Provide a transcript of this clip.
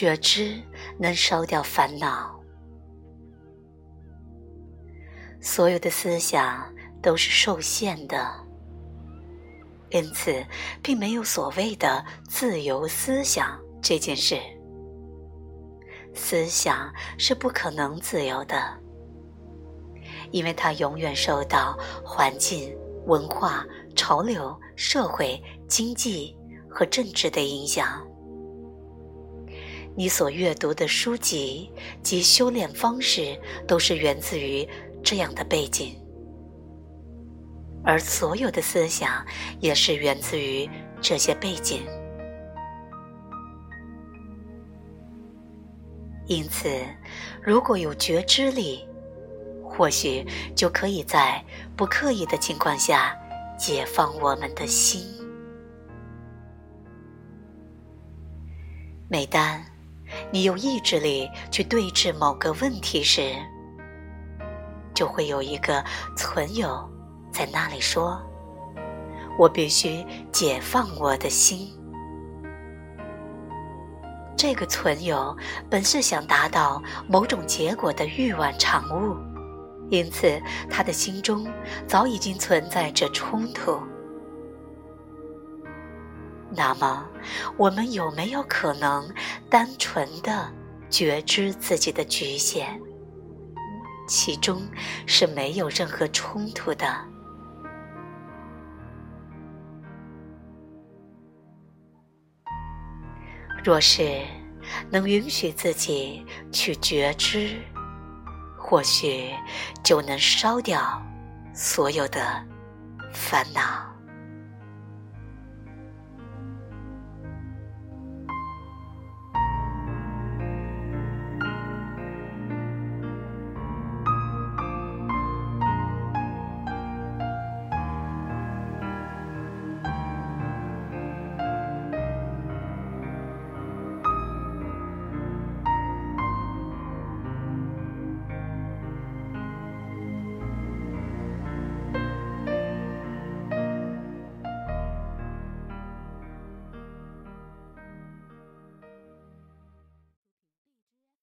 觉知能烧掉烦恼。所有的思想都是受限的，因此并没有所谓的自由思想这件事。思想是不可能自由的，因为它永远受到环境、文化、潮流、社会、经济和政治的影响。你所阅读的书籍及修炼方式，都是源自于这样的背景，而所有的思想也是源自于这些背景。因此，如果有觉知力，或许就可以在不刻意的情况下解放我们的心。每当你用意志力去对峙某个问题时，就会有一个存有在那里说：“我必须解放我的心。”这个存有本是想达到某种结果的欲望产物，因此他的心中早已经存在着冲突。那么，我们有没有可能单纯的觉知自己的局限？其中是没有任何冲突的。若是能允许自己去觉知，或许就能烧掉所有的烦恼。